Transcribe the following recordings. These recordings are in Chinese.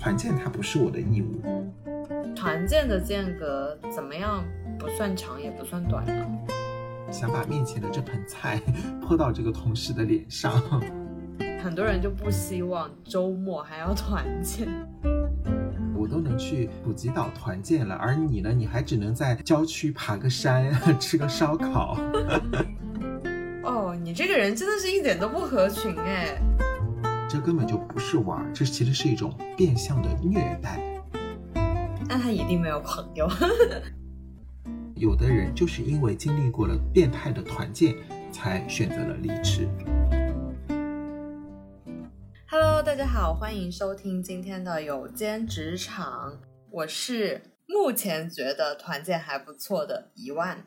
团建它不是我的义务。团建的间隔怎么样？不算长也不算短呢。想把面前的这盆菜泼到这个同事的脸上。很多人就不希望周末还要团建。我都能去普吉岛团建了，而你呢？你还只能在郊区爬个山，吃个烧烤。哦，你这个人真的是一点都不合群哎。这根本就不是玩，这其实是一种变相的虐待。那他一定没有朋友。有的人就是因为经历过了变态的团建，才选择了离职。Hello，大家好，欢迎收听今天的有间职场，我是目前觉得团建还不错的一万。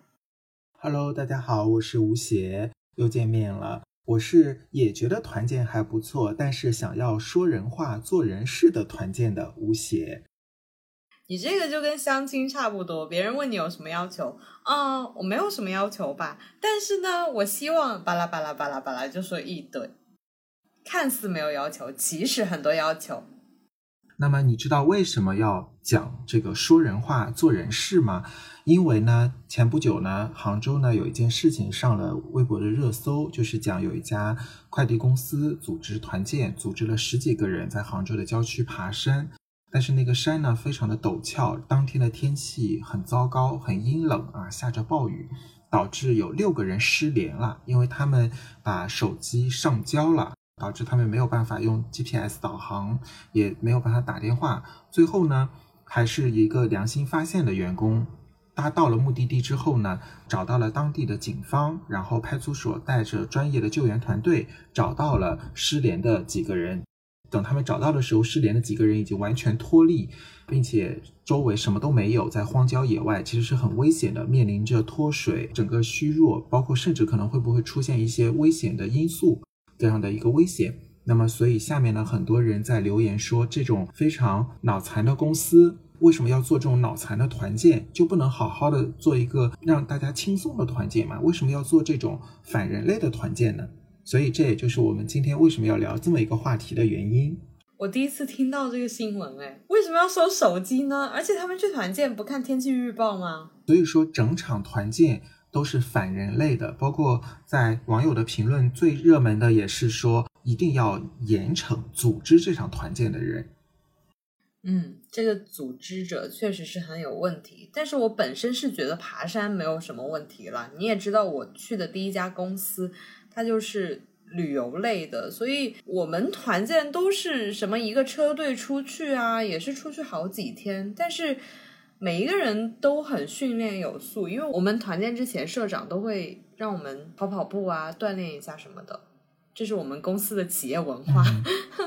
Hello，大家好，我是吴邪，又见面了。我是也觉得团建还不错，但是想要说人话、做人事的团建的吴邪。你这个就跟相亲差不多，别人问你有什么要求，啊，我没有什么要求吧，但是呢，我希望巴拉巴拉巴拉巴拉就说一堆，看似没有要求，其实很多要求。那么你知道为什么要讲这个说人话、做人事吗？因为呢，前不久呢，杭州呢有一件事情上了微博的热搜，就是讲有一家快递公司组织团建，组织了十几个人在杭州的郊区爬山。但是那个山呢，非常的陡峭，当天的天气很糟糕，很阴冷啊，下着暴雨，导致有六个人失联了，因为他们把手机上交了，导致他们没有办法用 GPS 导航，也没有办法打电话。最后呢，还是一个良心发现的员工，他到了目的地之后呢，找到了当地的警方，然后派出所带着专业的救援团队，找到了失联的几个人。等他们找到的时候，失联的几个人已经完全脱力，并且周围什么都没有，在荒郊野外，其实是很危险的，面临着脱水、整个虚弱，包括甚至可能会不会出现一些危险的因素这样的一个威胁。那么，所以下面呢，很多人在留言说，这种非常脑残的公司为什么要做这种脑残的团建？就不能好好的做一个让大家轻松的团建吗？为什么要做这种反人类的团建呢？所以这也就是我们今天为什么要聊这么一个话题的原因。我第一次听到这个新闻，哎，为什么要收手机呢？而且他们去团建不看天气预报吗？所以说整场团建都是反人类的，包括在网友的评论最热门的也是说一定要严惩组织这场团建的人。嗯，这个组织者确实是很有问题，但是我本身是觉得爬山没有什么问题了。你也知道我去的第一家公司。它就是旅游类的，所以我们团建都是什么一个车队出去啊，也是出去好几天，但是每一个人都很训练有素，因为我们团建之前社长都会让我们跑跑步啊，锻炼一下什么的，这是我们公司的企业文化。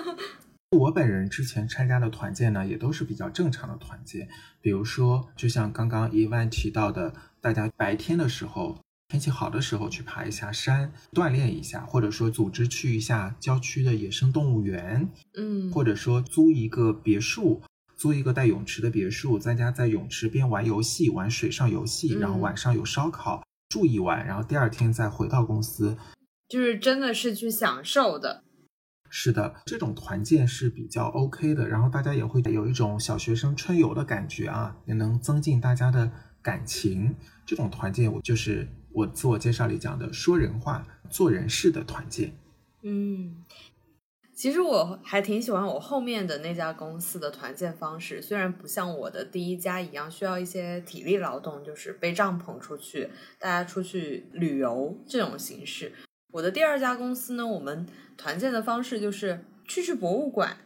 我本人之前参加的团建呢，也都是比较正常的团建，比如说就像刚刚伊万提到的，大家白天的时候。天气好的时候去爬一下山，锻炼一下，或者说组织去一下郊区的野生动物园，嗯，或者说租一个别墅，租一个带泳池的别墅，在家在泳池边玩游戏，玩水上游戏，然后晚上有烧烤，住一晚，然后第二天再回到公司，就是真的是去享受的。是的，这种团建是比较 OK 的，然后大家也会有一种小学生春游的感觉啊，也能增进大家的感情。这种团建我就是。我自我介绍里讲的说人话、做人事的团建，嗯，其实我还挺喜欢我后面的那家公司的团建方式，虽然不像我的第一家一样需要一些体力劳动，就是背帐篷出去，大家出去旅游这种形式。我的第二家公司呢，我们团建的方式就是去去博物馆，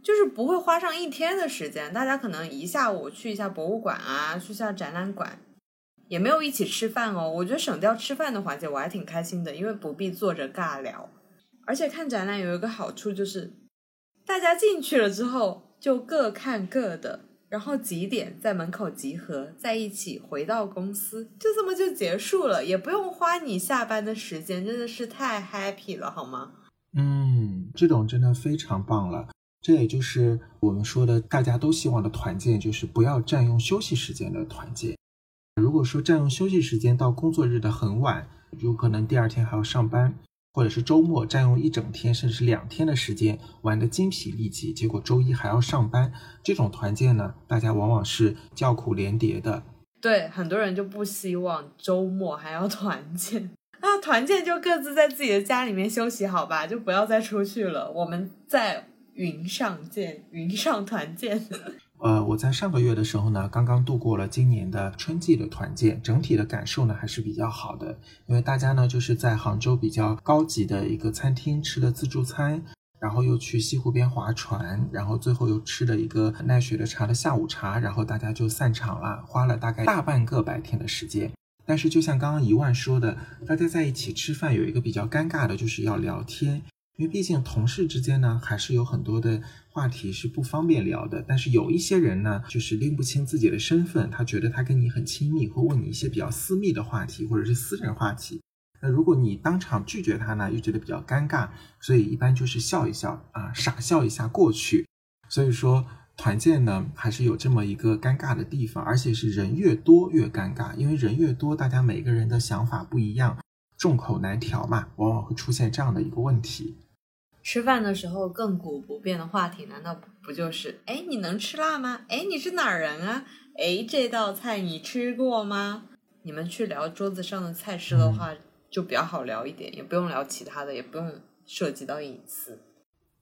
就是不会花上一天的时间，大家可能一下午去一下博物馆啊，去下展览馆。也没有一起吃饭哦，我觉得省掉吃饭的环节我还挺开心的，因为不必坐着尬聊。而且看展览有一个好处就是，大家进去了之后就各看各的，然后几点在门口集合，在一起回到公司，就这么就结束了，也不用花你下班的时间，真的是太 happy 了，好吗？嗯，这种真的非常棒了。这也就是我们说的大家都希望的团建，就是不要占用休息时间的团建。如果说占用休息时间到工作日的很晚，有可能第二天还要上班，或者是周末占用一整天甚至是两天的时间玩得精疲力尽，结果周一还要上班，这种团建呢，大家往往是叫苦连迭的。对，很多人就不希望周末还要团建 啊，团建就各自在自己的家里面休息好吧，就不要再出去了。我们在云上见，云上团建。呃，我在上个月的时候呢，刚刚度过了今年的春季的团建，整体的感受呢还是比较好的，因为大家呢就是在杭州比较高级的一个餐厅吃的自助餐，然后又去西湖边划船，然后最后又吃了一个奈雪的茶的下午茶，然后大家就散场了，花了大概大半个白天的时间。但是就像刚刚一万说的，大家在一起吃饭有一个比较尴尬的，就是要聊天。因为毕竟同事之间呢，还是有很多的话题是不方便聊的。但是有一些人呢，就是拎不清自己的身份，他觉得他跟你很亲密，会问你一些比较私密的话题或者是私人话题。那如果你当场拒绝他呢，又觉得比较尴尬，所以一般就是笑一笑啊，傻笑一下过去。所以说团建呢，还是有这么一个尴尬的地方，而且是人越多越尴尬，因为人越多，大家每个人的想法不一样，众口难调嘛，往往会出现这样的一个问题。吃饭的时候亘古不变的话题，难道不就是哎，你能吃辣吗？哎，你是哪儿人啊？哎，这道菜你吃过吗？你们去聊桌子上的菜式的话，就比较好聊一点，也不用聊其他的，也不用涉及到隐私。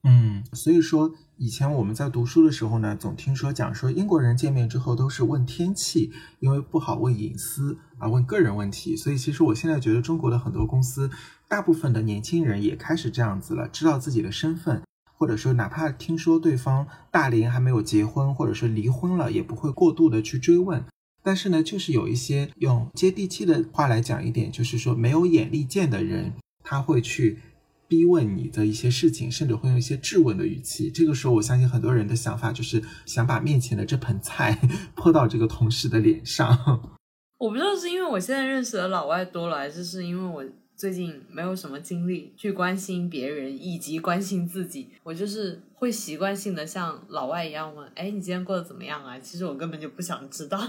嗯，所以说以前我们在读书的时候呢，总听说讲说英国人见面之后都是问天气，因为不好问隐私啊，问个人问题。所以其实我现在觉得中国的很多公司。大部分的年轻人也开始这样子了，知道自己的身份，或者说哪怕听说对方大龄还没有结婚，或者说离婚了，也不会过度的去追问。但是呢，就是有一些用接地气的话来讲一点，就是说没有眼力见的人，他会去逼问你的一些事情，甚至会用一些质问的语气。这个时候，我相信很多人的想法就是想把面前的这盆菜 泼到这个同事的脸上。我不知道是因为我现在认识的老外多了，还是是因为我。最近没有什么精力去关心别人以及关心自己，我就是会习惯性的像老外一样问：“哎，你今天过得怎么样啊？”其实我根本就不想知道，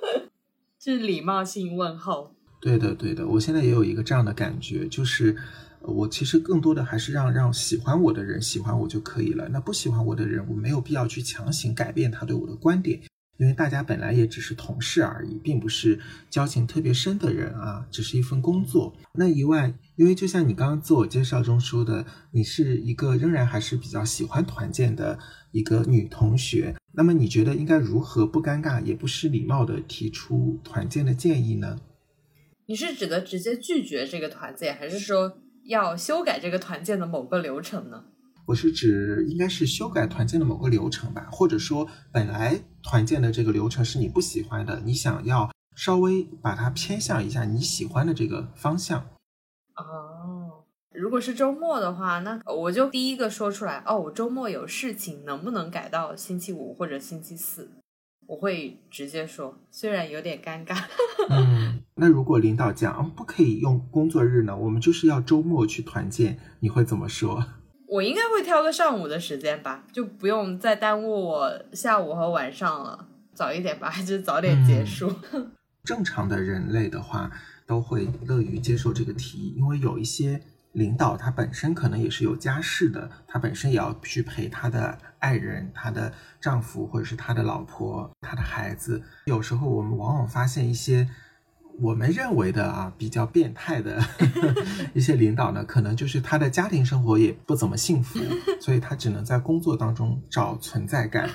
是礼貌性问候。对的，对的，我现在也有一个这样的感觉，就是我其实更多的还是让让喜欢我的人喜欢我就可以了。那不喜欢我的人，我没有必要去强行改变他对我的观点。因为大家本来也只是同事而已，并不是交情特别深的人啊，只是一份工作。那一万，因为就像你刚刚自我介绍中说的，你是一个仍然还是比较喜欢团建的一个女同学，那么你觉得应该如何不尴尬也不失礼貌的提出团建的建议呢？你是指的直接拒绝这个团建，还是说要修改这个团建的某个流程呢？我是指应该是修改团建的某个流程吧，或者说本来团建的这个流程是你不喜欢的，你想要稍微把它偏向一下你喜欢的这个方向。哦，如果是周末的话，那我就第一个说出来哦，我周末有事情，能不能改到星期五或者星期四？我会直接说，虽然有点尴尬。嗯，那如果领导讲不可以用工作日呢？我们就是要周末去团建，你会怎么说？我应该会挑个上午的时间吧，就不用再耽误我下午和晚上了，早一点吧，还是早点结束。正常的人类的话，都会乐于接受这个提议，因为有一些领导他本身可能也是有家室的，他本身也要去陪他的爱人、他的丈夫或者是他的老婆、他的孩子。有时候我们往往发现一些。我们认为的啊，比较变态的 一些领导呢，可能就是他的家庭生活也不怎么幸福，所以他只能在工作当中找存在感。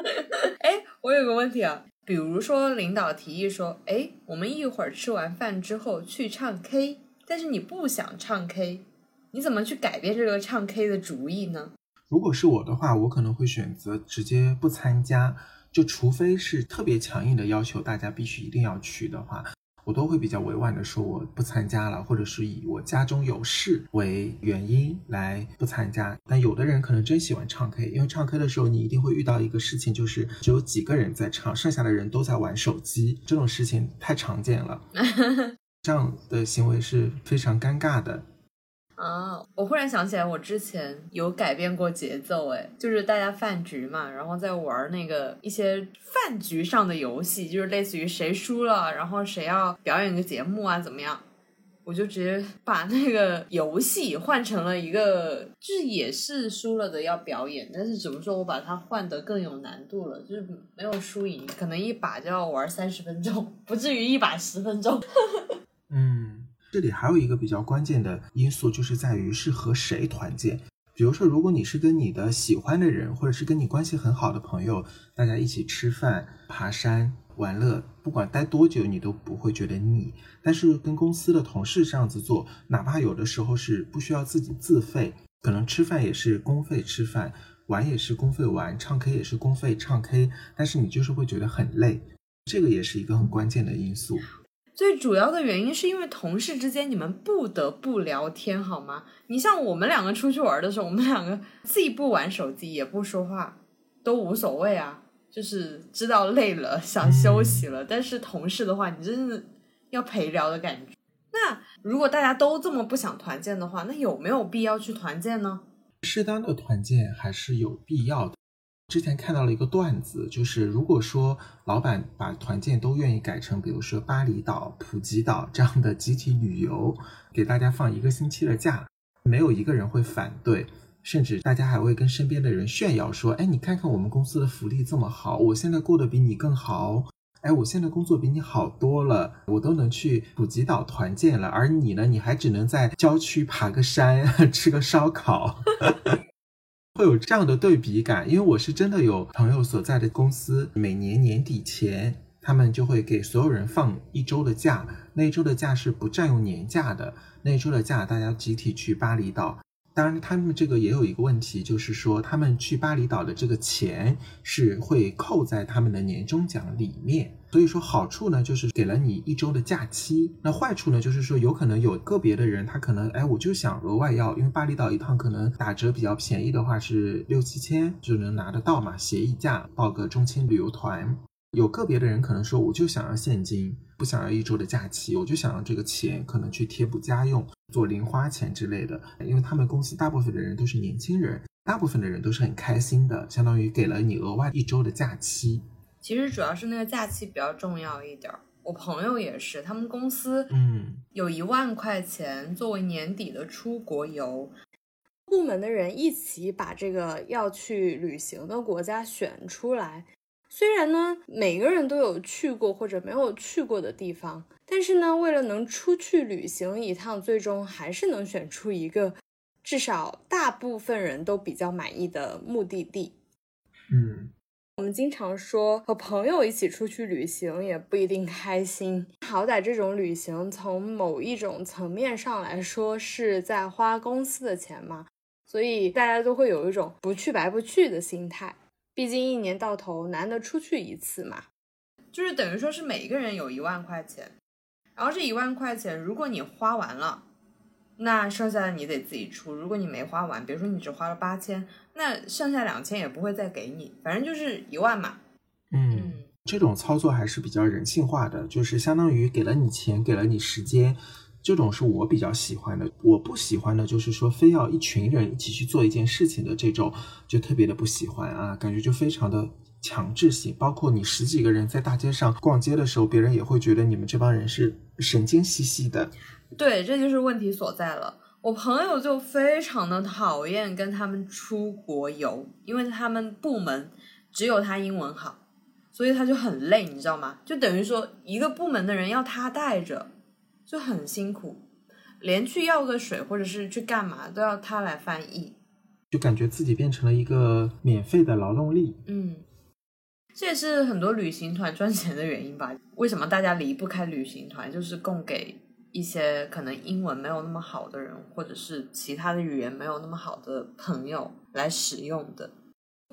哎，我有个问题啊，比如说领导提议说，哎，我们一会儿吃完饭之后去唱 K，但是你不想唱 K，你怎么去改变这个唱 K 的主意呢？如果是我的话，我可能会选择直接不参加，就除非是特别强硬的要求，大家必须一定要去的话。我都会比较委婉的说我不参加了，或者是以我家中有事为原因来不参加。但有的人可能真喜欢唱 K，因为唱 K 的时候你一定会遇到一个事情，就是只有几个人在唱，剩下的人都在玩手机，这种事情太常见了，这样的行为是非常尴尬的。啊，我忽然想起来，我之前有改变过节奏，哎，就是大家饭局嘛，然后在玩那个一些饭局上的游戏，就是类似于谁输了，然后谁要表演个节目啊，怎么样？我就直接把那个游戏换成了一个，就是也是输了的要表演，但是只不过说我把它换得更有难度了，就是没有输赢，可能一把就要玩三十分钟，不至于一把十分钟。这里还有一个比较关键的因素，就是在于是和谁团建。比如说，如果你是跟你的喜欢的人，或者是跟你关系很好的朋友，大家一起吃饭、爬山。玩乐，不管待多久，你都不会觉得腻。但是跟公司的同事这样子做，哪怕有的时候是不需要自己自费，可能吃饭也是公费吃饭，玩也是公费玩，唱 K 也是公费唱 K，但是你就是会觉得很累，这个也是一个很关键的因素。最主要的原因是因为同事之间你们不得不聊天，好吗？你像我们两个出去玩的时候，我们两个既不玩手机也不说话，都无所谓啊。就是知道累了，想休息了。但是同事的话，你真是要陪聊的感觉。那如果大家都这么不想团建的话，那有没有必要去团建呢？适当的团建还是有必要的。之前看到了一个段子，就是如果说老板把团建都愿意改成，比如说巴厘岛、普吉岛这样的集体旅游，给大家放一个星期的假，没有一个人会反对。甚至大家还会跟身边的人炫耀说：“哎，你看看我们公司的福利这么好，我现在过得比你更好。哎，我现在工作比你好多了，我都能去普吉岛团建了，而你呢，你还只能在郊区爬个山，吃个烧烤，会有这样的对比感。因为我是真的有朋友所在的公司，每年年底前，他们就会给所有人放一周的假，那一周的假是不占用年假的，那一周的假大家集体去巴厘岛。”当然，他们这个也有一个问题，就是说他们去巴厘岛的这个钱是会扣在他们的年终奖里面。所以说好处呢，就是给了你一周的假期。那坏处呢，就是说有可能有个别的人，他可能哎，我就想额外要，因为巴厘岛一趟可能打折比较便宜的话是六七千就能拿得到嘛，协议价报个中青旅游团。有个别的人可能说，我就想要现金，不想要一周的假期，我就想要这个钱，可能去贴补家用、做零花钱之类的。因为他们公司大部分的人都是年轻人，大部分的人都是很开心的，相当于给了你额外一周的假期。其实主要是那个假期比较重要一点。我朋友也是，他们公司嗯有一万块钱作为年底的出国游，部门的人一起把这个要去旅行的国家选出来。虽然呢，每个人都有去过或者没有去过的地方，但是呢，为了能出去旅行一趟，最终还是能选出一个至少大部分人都比较满意的目的地。嗯，我们经常说和朋友一起出去旅行也不一定开心，好歹这种旅行从某一种层面上来说是在花公司的钱嘛，所以大家都会有一种不去白不去的心态。毕竟一年到头难得出去一次嘛，就是等于说是每一个人有一万块钱，然后这一万块钱如果你花完了，那剩下的你得自己出。如果你没花完，比如说你只花了八千，那剩下两千也不会再给你，反正就是一万嘛。嗯，这种操作还是比较人性化的，就是相当于给了你钱，给了你时间。这种是我比较喜欢的，我不喜欢的就是说非要一群人一起去做一件事情的这种，就特别的不喜欢啊，感觉就非常的强制性。包括你十几个人在大街上逛街的时候，别人也会觉得你们这帮人是神经兮兮的。对，这就是问题所在了。我朋友就非常的讨厌跟他们出国游，因为他们部门只有他英文好，所以他就很累，你知道吗？就等于说一个部门的人要他带着。就很辛苦，连去要个水或者是去干嘛都要他来翻译，就感觉自己变成了一个免费的劳动力。嗯，这也是很多旅行团赚钱的原因吧？为什么大家离不开旅行团？就是供给一些可能英文没有那么好的人，或者是其他的语言没有那么好的朋友来使用的。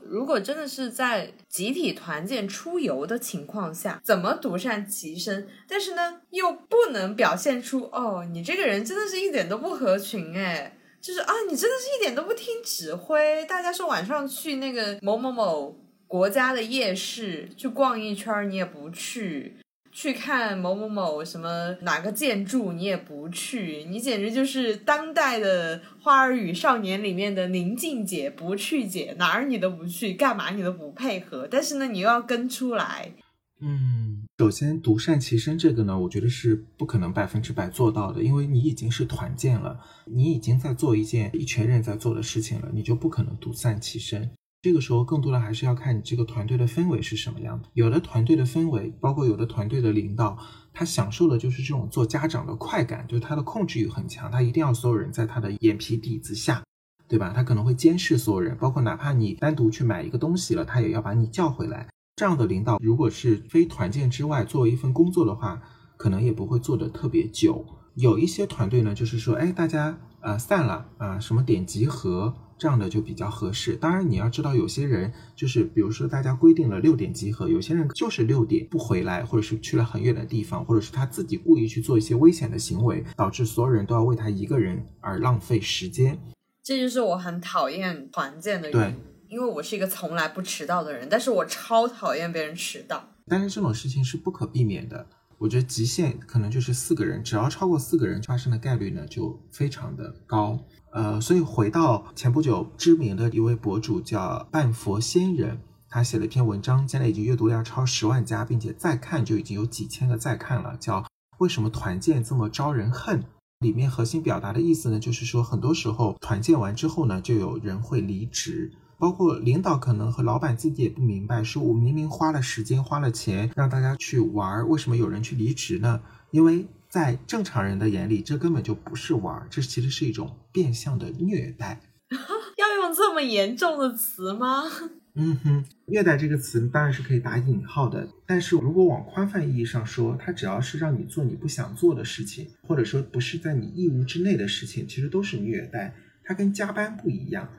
如果真的是在集体团建出游的情况下，怎么独善其身？但是呢，又不能表现出哦，你这个人真的是一点都不合群哎，就是啊，你真的是一点都不听指挥。大家说晚上去那个某某某国家的夜市去逛一圈，你也不去。去看某某某什么哪个建筑，你也不去，你简直就是当代的《花儿与少年》里面的宁静姐，不去姐，哪儿你都不去，干嘛你都不配合，但是呢，你又要跟出来。嗯，首先独善其身这个呢，我觉得是不可能百分之百做到的，因为你已经是团建了，你已经在做一件一群人在做的事情了，你就不可能独善其身。这个时候，更多的还是要看你这个团队的氛围是什么样的。有的团队的氛围，包括有的团队的领导，他享受的就是这种做家长的快感，就是他的控制欲很强，他一定要所有人在他的眼皮底子下，对吧？他可能会监视所有人，包括哪怕你单独去买一个东西了，他也要把你叫回来。这样的领导，如果是非团建之外作为一份工作的话，可能也不会做的特别久。有一些团队呢，就是说，哎，大家啊散了啊，什么点集合这样的就比较合适。当然，你要知道，有些人就是，比如说大家规定了六点集合，有些人就是六点不回来，或者是去了很远的地方，或者是他自己故意去做一些危险的行为，导致所有人都要为他一个人而浪费时间。这就是我很讨厌团建的原因。因为我是一个从来不迟到的人，但是我超讨厌别人迟到。但是这种事情是不可避免的，我觉得极限可能就是四个人，只要超过四个人，发生的概率呢就非常的高。呃，所以回到前不久知名的一位博主叫半佛仙人，他写了一篇文章，现在已经阅读量超十万加，并且再看就已经有几千个再看了，叫为什么团建这么招人恨？里面核心表达的意思呢，就是说很多时候团建完之后呢，就有人会离职。包括领导可能和老板自己也不明白，说我明明花了时间花了钱让大家去玩，为什么有人去离职呢？因为在正常人的眼里，这根本就不是玩，这其实是一种变相的虐待。要用这么严重的词吗？嗯哼，虐待这个词当然是可以打引号的，但是如果往宽泛意义上说，它只要是让你做你不想做的事情，或者说不是在你义务之内的事情，其实都是虐待。它跟加班不一样。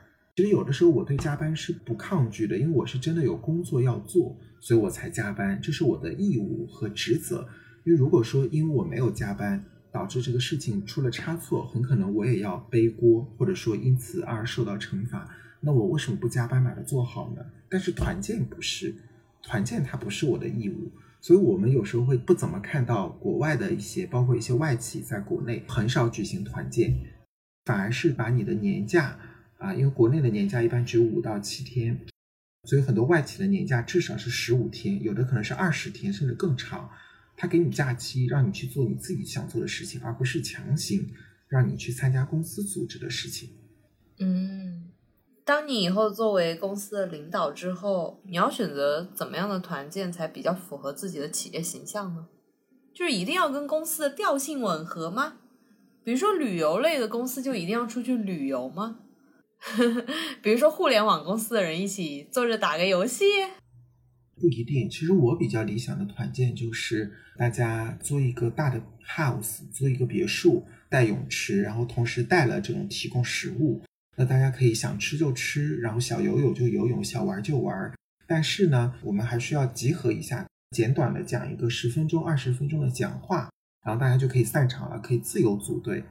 其实有的时候我对加班是不抗拒的，因为我是真的有工作要做，所以我才加班，这是我的义务和职责。因为如果说因为我没有加班，导致这个事情出了差错，很可能我也要背锅，或者说因此而受到惩罚。那我为什么不加班把它做好呢？但是团建不是，团建它不是我的义务，所以我们有时候会不怎么看到国外的一些，包括一些外企在国内很少举行团建，反而是把你的年假。啊，因为国内的年假一般只有五到七天，所以很多外企的年假至少是十五天，有的可能是二十天，甚至更长。他给你假期，让你去做你自己想做的事情，而不是强行让你去参加公司组织的事情。嗯，当你以后作为公司的领导之后，你要选择怎么样的团建才比较符合自己的企业形象呢？就是一定要跟公司的调性吻合吗？比如说旅游类的公司就一定要出去旅游吗？比如说，互联网公司的人一起坐着打个游戏，不一定。其实我比较理想的团建就是大家租一个大的 house，租一个别墅带泳池，然后同时带了这种提供食物，那大家可以想吃就吃，然后想游泳就游泳，想玩就玩。但是呢，我们还需要集合一下，简短的讲一个十分钟、二十分钟的讲话，然后大家就可以散场了，可以自由组队。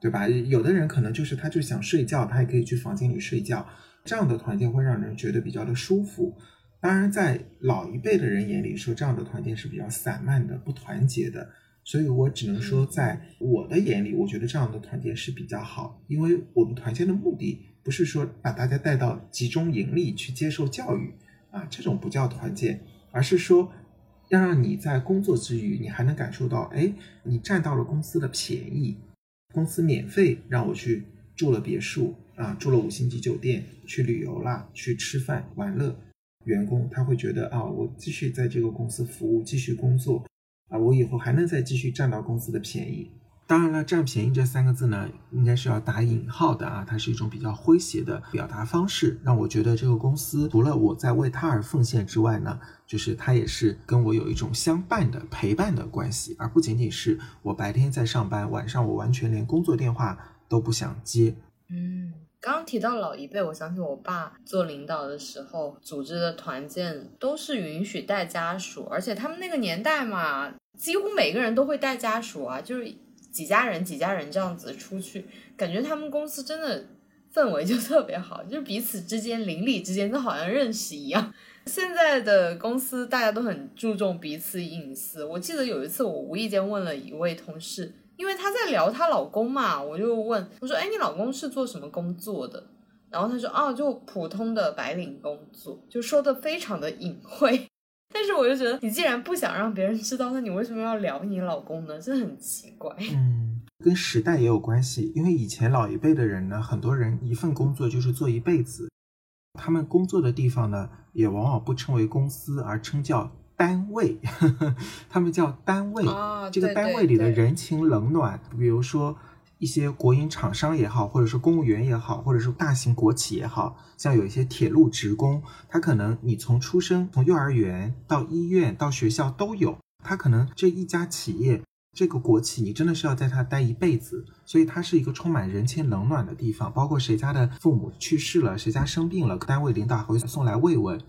对吧？有的人可能就是他就想睡觉，他也可以去房间里睡觉。这样的团建会让人觉得比较的舒服。当然，在老一辈的人眼里说，这样的团建是比较散漫的、不团结的。所以我只能说，在我的眼里，我觉得这样的团建是比较好。因为我们团建的目的不是说把大家带到集中营里去接受教育啊，这种不叫团建，而是说要让你在工作之余，你还能感受到，哎，你占到了公司的便宜。公司免费让我去住了别墅啊，住了五星级酒店，去旅游啦，去吃饭玩乐。员工他会觉得啊，我继续在这个公司服务，继续工作啊，我以后还能再继续占到公司的便宜。当然了，占便宜这三个字呢，应该是要打引号的啊，它是一种比较诙谐的表达方式，让我觉得这个公司除了我在为他而奉献之外呢，就是他也是跟我有一种相伴的陪伴的关系，而不仅仅是我白天在上班，晚上我完全连工作电话都不想接。嗯，刚刚提到老一辈，我想起我爸做领导的时候组织的团建都是允许带家属，而且他们那个年代嘛，几乎每个人都会带家属啊，就是。几家人几家人这样子出去，感觉他们公司真的氛围就特别好，就是彼此之间邻里之间都好像认识一样。现在的公司大家都很注重彼此隐私。我记得有一次我无意间问了一位同事，因为她在聊她老公嘛，我就问我说：“哎，你老公是做什么工作的？”然后他说：“哦，就普通的白领工作。”就说的非常的隐晦。但是我就觉得，你既然不想让别人知道，那你为什么要聊你老公呢？这很奇怪。嗯，跟时代也有关系，因为以前老一辈的人呢，很多人一份工作就是做一辈子，他们工作的地方呢，也往往不称为公司，而称叫单位，他们叫单位。啊，这个单位里的人情冷暖，比如说。一些国营厂商也好，或者是公务员也好，或者是大型国企也好，像有一些铁路职工，他可能你从出生，从幼儿园到医院到学校都有，他可能这一家企业这个国企，你真的是要在他待一辈子，所以它是一个充满人情冷暖的地方。包括谁家的父母去世了，谁家生病了，单位领导还会送来慰问。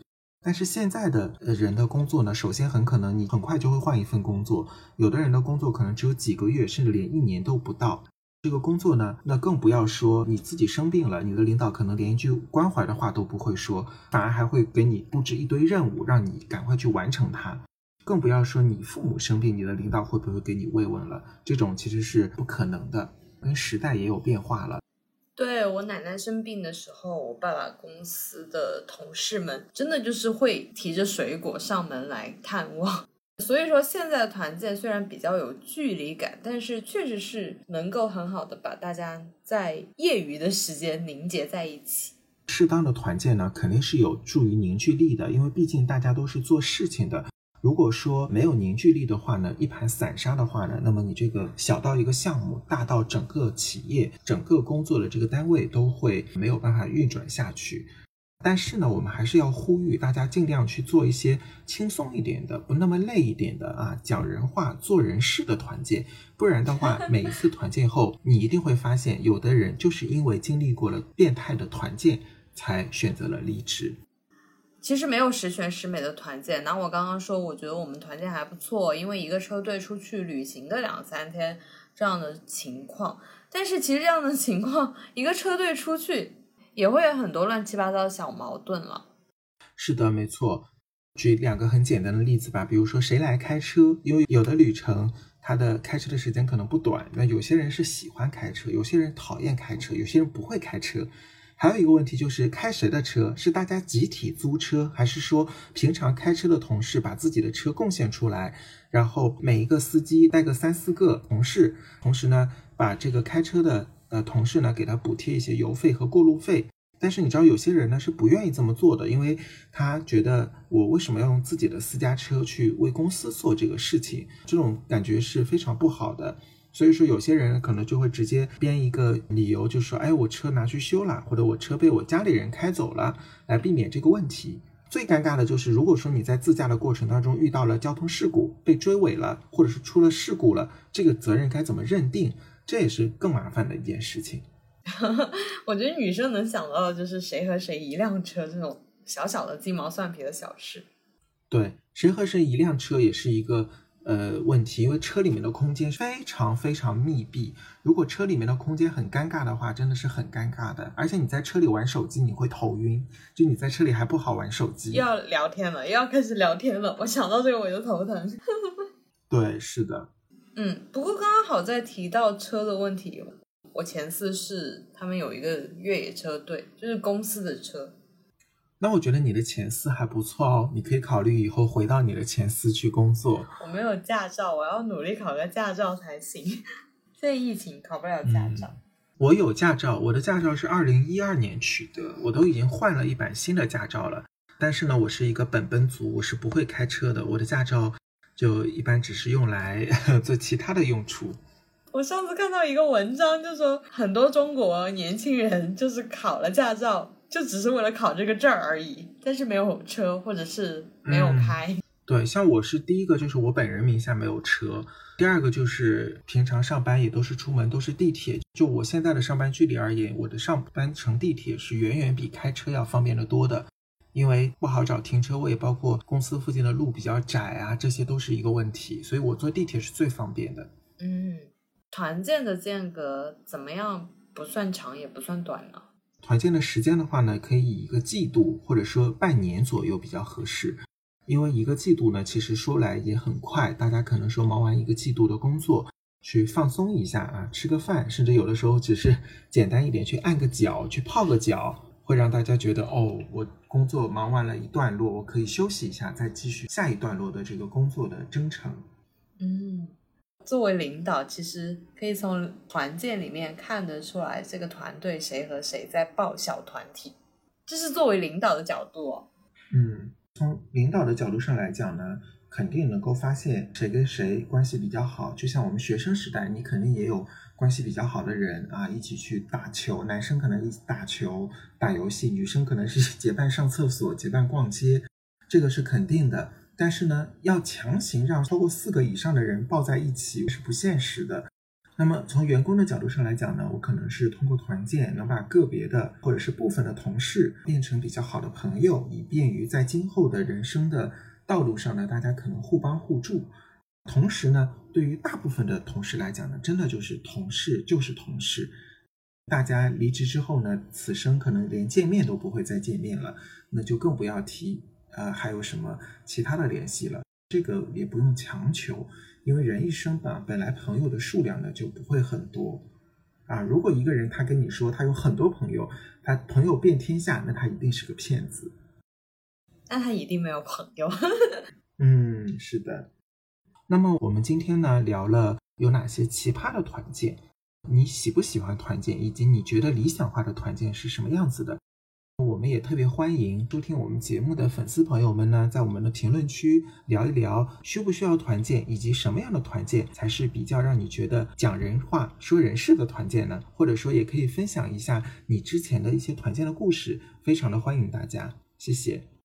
但是现在的人的工作呢，首先很可能你很快就会换一份工作，有的人的工作可能只有几个月，甚至连一年都不到。这个工作呢，那更不要说你自己生病了，你的领导可能连一句关怀的话都不会说，反而还会给你布置一堆任务，让你赶快去完成它。更不要说你父母生病，你的领导会不会给你慰问了？这种其实是不可能的。跟时代也有变化了。对我奶奶生病的时候，我爸爸公司的同事们真的就是会提着水果上门来探望。所以说，现在的团建虽然比较有距离感，但是确实是能够很好的把大家在业余的时间凝结在一起。适当的团建呢，肯定是有助于凝聚力的，因为毕竟大家都是做事情的。如果说没有凝聚力的话呢，一盘散沙的话呢，那么你这个小到一个项目，大到整个企业、整个工作的这个单位都会没有办法运转下去。但是呢，我们还是要呼吁大家尽量去做一些轻松一点的、不那么累一点的啊，讲人话、做人事的团建。不然的话，每一次团建后，你一定会发现，有的人就是因为经历过了变态的团建，才选择了离职。其实没有十全十美的团建。那我刚刚说，我觉得我们团建还不错，因为一个车队出去旅行个两三天这样的情况。但是其实这样的情况，一个车队出去。也会有很多乱七八糟的小矛盾了。是的，没错。举两个很简单的例子吧，比如说谁来开车，因为有的旅程它的开车的时间可能不短，那有些人是喜欢开车，有些人讨厌开车，有些人不会开车。还有一个问题就是开谁的车，是大家集体租车，还是说平常开车的同事把自己的车贡献出来，然后每一个司机带个三四个同事，同时呢把这个开车的。呃，同事呢给他补贴一些油费和过路费，但是你知道有些人呢是不愿意这么做的，因为他觉得我为什么要用自己的私家车去为公司做这个事情，这种感觉是非常不好的。所以说有些人可能就会直接编一个理由，就说，哎，我车拿去修了，或者我车被我家里人开走了，来避免这个问题。最尴尬的就是，如果说你在自驾的过程当中遇到了交通事故，被追尾了，或者是出了事故了，这个责任该怎么认定？这也是更麻烦的一件事情。我觉得女生能想到的就是谁和谁一辆车这种小小的鸡毛蒜皮的小事。对，谁和谁一辆车也是一个呃问题，因为车里面的空间非常非常密闭。如果车里面的空间很尴尬的话，真的是很尴尬的。而且你在车里玩手机，你会头晕。就你在车里还不好玩手机，又要聊天了，又要开始聊天了。我想到这个我就头疼。对，是的。嗯，不过刚刚好在提到车的问题，我前四是他们有一个越野车队，就是公司的车。那我觉得你的前四还不错哦，你可以考虑以后回到你的前四去工作。我没有驾照，我要努力考个驾照才行。这疫情考不了驾照。我有驾照，我的驾照是二零一二年取得，我都已经换了一版新的驾照了。但是呢，我是一个本本族，我是不会开车的，我的驾照。就一般只是用来 做其他的用处。我上次看到一个文章，就说很多中国年轻人就是考了驾照，就只是为了考这个证而已，但是没有车或者是没有开。对，像我是第一个，就是我本人名下没有车；第二个就是平常上班也都是出门都是地铁。就我现在的上班距离而言，我的上班乘地铁是远远比开车要方便的多的。因为不好找停车位，包括公司附近的路比较窄啊，这些都是一个问题，所以我坐地铁是最方便的。嗯，团建的间隔怎么样？不算长也不算短呢？团建的时间的话呢，可以以一个季度或者说半年左右比较合适。因为一个季度呢，其实说来也很快，大家可能说忙完一个季度的工作，去放松一下啊，吃个饭，甚至有的时候只是简单一点去按个脚，去泡个脚。会让大家觉得哦，我工作忙完了一段落，我可以休息一下，再继续下一段落的这个工作的征程。嗯，作为领导，其实可以从团建里面看得出来，这个团队谁和谁在报小团体，这是作为领导的角度哦。嗯，从领导的角度上来讲呢，肯定能够发现谁跟谁关系比较好。就像我们学生时代，你肯定也有关系比较好的人啊，一起去打球。男生可能一起打球、打游戏，女生可能是 结伴上厕所、结伴逛街，这个是肯定的。但是呢，要强行让超过四个以上的人抱在一起是不现实的。那么从员工的角度上来讲呢，我可能是通过团建能把个别的或者是部分的同事变成比较好的朋友，以便于在今后的人生的道路上呢，大家可能互帮互助。同时呢，对于大部分的同事来讲呢，真的就是同事就是同事，大家离职之后呢，此生可能连见面都不会再见面了，那就更不要提呃还有什么其他的联系了。这个也不用强求。因为人一生吧，本来朋友的数量呢就不会很多，啊，如果一个人他跟你说他有很多朋友，他朋友遍天下，那他一定是个骗子，那他一定没有朋友。嗯，是的。那么我们今天呢聊了有哪些奇葩的团建，你喜不喜欢团建，以及你觉得理想化的团建是什么样子的？我们也特别欢迎收听我们节目的粉丝朋友们呢，在我们的评论区聊一聊需不需要团建，以及什么样的团建才是比较让你觉得讲人话、说人事的团建呢？或者说也可以分享一下你之前的一些团建的故事，非常的欢迎大家，谢谢。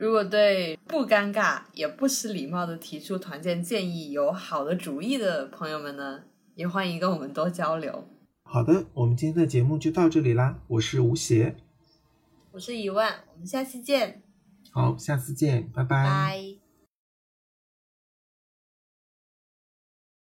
如果对不尴尬也不失礼貌的提出团建建议有好的主意的朋友们呢，也欢迎跟我们多交流。好的，我们今天的节目就到这里啦，我是吴邪。我是一万，我们下期见。好，下次见，拜拜。拜。